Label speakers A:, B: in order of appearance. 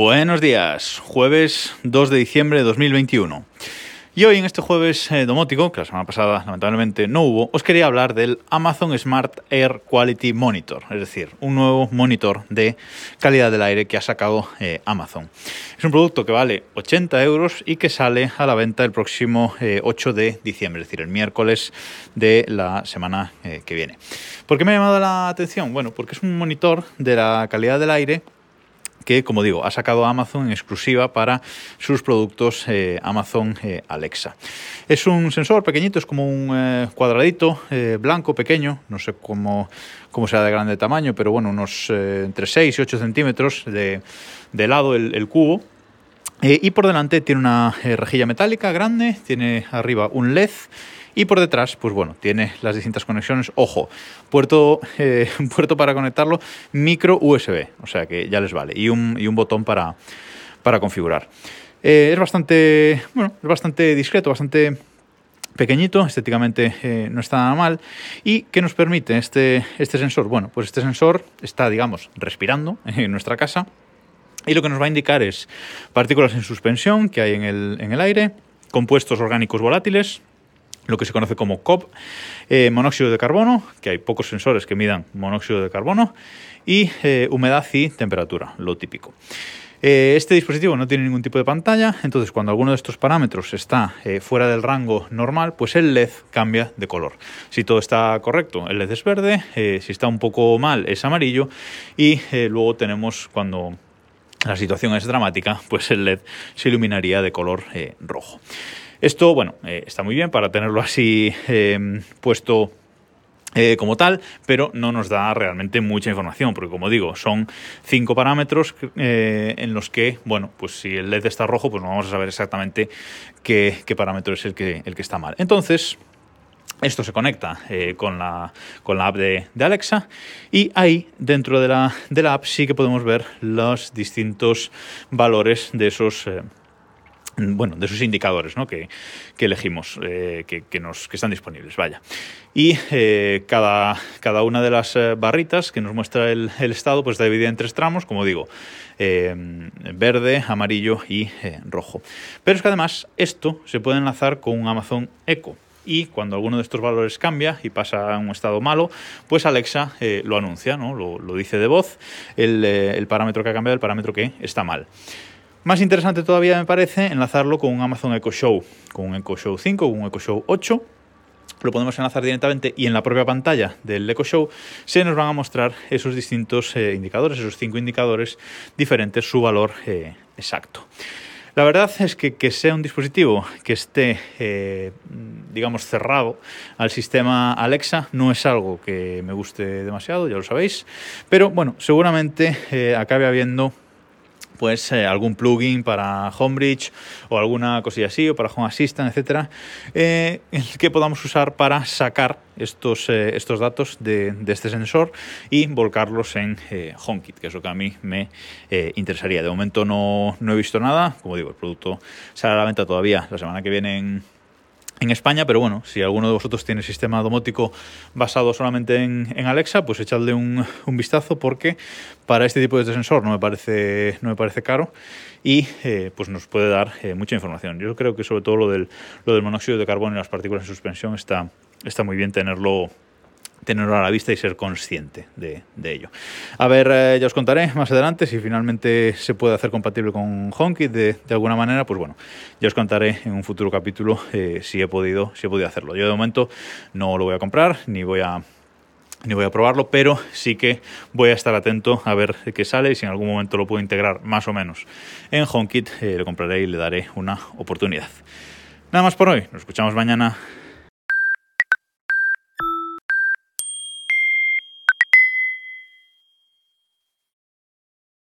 A: Buenos días, jueves 2 de diciembre de 2021. Y hoy en este jueves eh, domótico, que la semana pasada lamentablemente no hubo, os quería hablar del Amazon Smart Air Quality Monitor, es decir, un nuevo monitor de calidad del aire que ha sacado eh, Amazon. Es un producto que vale 80 euros y que sale a la venta el próximo 8 eh, de diciembre, es decir, el miércoles de la semana que viene. ¿Por qué me ha llamado la atención? Bueno, porque es un monitor de la calidad del aire que, como digo, ha sacado Amazon en exclusiva para sus productos eh, Amazon eh, Alexa. Es un sensor pequeñito, es como un eh, cuadradito blanco pequeño, no sé cómo, cómo sea de grande tamaño, pero bueno, unos entre 6 y 8 centímetros de, lado el, cubo. y por delante tiene una rejilla metálica grande, tiene arriba un LED y por detrás, pues bueno, tiene las distintas conexiones. Ojo, puerto, eh, puerto para conectarlo, micro USB, o sea que ya les vale. Y un, y un botón para, para configurar. Eh, es bastante, bueno, es bastante discreto, bastante pequeñito, estéticamente eh, no está nada mal. ¿Y qué nos permite este, este sensor? Bueno, pues este sensor está, digamos, respirando en nuestra casa y lo que nos va a indicar es partículas en suspensión que hay en el, en el aire, compuestos orgánicos volátiles, lo que se conoce como COP, eh, monóxido de carbono, que hay pocos sensores que midan monóxido de carbono, y eh, humedad y temperatura, lo típico. Eh, este dispositivo no tiene ningún tipo de pantalla, entonces cuando alguno de estos parámetros está fuera del rango normal, pues el LED cambia de color. Si todo está correcto, el LED es verde, si está un poco mal, es amarillo, y luego tenemos cuando la situación es dramática, pues el LED se iluminaría de color rojo. Esto, bueno, eh, está muy bien para tenerlo así em, puesto eh, como tal, pero no nos da realmente mucha información, porque como digo, son cinco parámetros eh, en los que, bueno, pues si el LED está rojo, pues no vamos a saber exactamente qué, parámetro es el que, el que está mal. Entonces, esto se conecta con, la, con la app de, Alexa y ahí dentro de la, de la, app sí que podemos ver los distintos valores de esos bueno, de esos indicadores ¿no? que, elegimos, eh, que, nos, que están disponibles, vaya. Y eh, cada, cada una de las eh, barritas que nos muestra el, estado, pues está dividida en tres tramos, como digo, verde, amarillo y rojo. Pero es que además esto se puede enlazar con un Amazon Echo. Y cuando alguno de estos valores cambia y pasa a un estado malo, pues Alexa lo anuncia, ¿no? lo, dice de voz, el, el parámetro que ha cambiado, el parámetro que está mal. Más interesante todavía me parece enlazarlo con un Amazon Echo Show, con un Echo Show 5, con un Echo Show 8. Lo podemos enlazar directamente y en la propia pantalla del Echo Show se nos van a mostrar esos distintos eh, indicadores, esos cinco indicadores diferentes, su valor eh, exacto. La verdad es que que sea un dispositivo que esté, eh, digamos, cerrado al sistema Alexa no es algo que me guste demasiado, ya lo sabéis, pero bueno, seguramente acabe habiendo pues eh, algún plugin para Homebridge o alguna cosilla así, o para Home Assistant, etcétera, eh, que podamos usar para sacar estos, eh, estos datos de, este sensor y volcarlos en HomeKit, que es lo que a mí me interesaría. De momento no, no he visto nada, como digo, el producto sale a la venta todavía la semana que viene en en España, pero bueno, si alguno de vosotros tiene sistema domótico basado solamente en, Alexa, pues echadle un, vistazo porque para este tipo de sensor no me parece, no me parece caro y eh, pues nos puede dar eh, mucha información. Yo creo que sobre todo lo del, lo del monóxido de carbono y las partículas en suspensión está, está muy bien tenerlo tenerlo a la vista y ser consciente de, ello. A ver, eh, ya os contaré más adelante si finalmente se puede hacer compatible con HomeKit de, alguna manera, pues bueno, ya os contaré en un futuro capítulo eh, si, he podido, si he podido hacerlo. Yo de momento no lo voy a comprar ni voy a ni voy a probarlo, pero sí que voy a estar atento a ver qué sale y si en algún momento lo puedo integrar más o menos en HomeKit, eh, lo compraré y le daré una oportunidad. Nada más por hoy, nos escuchamos mañana.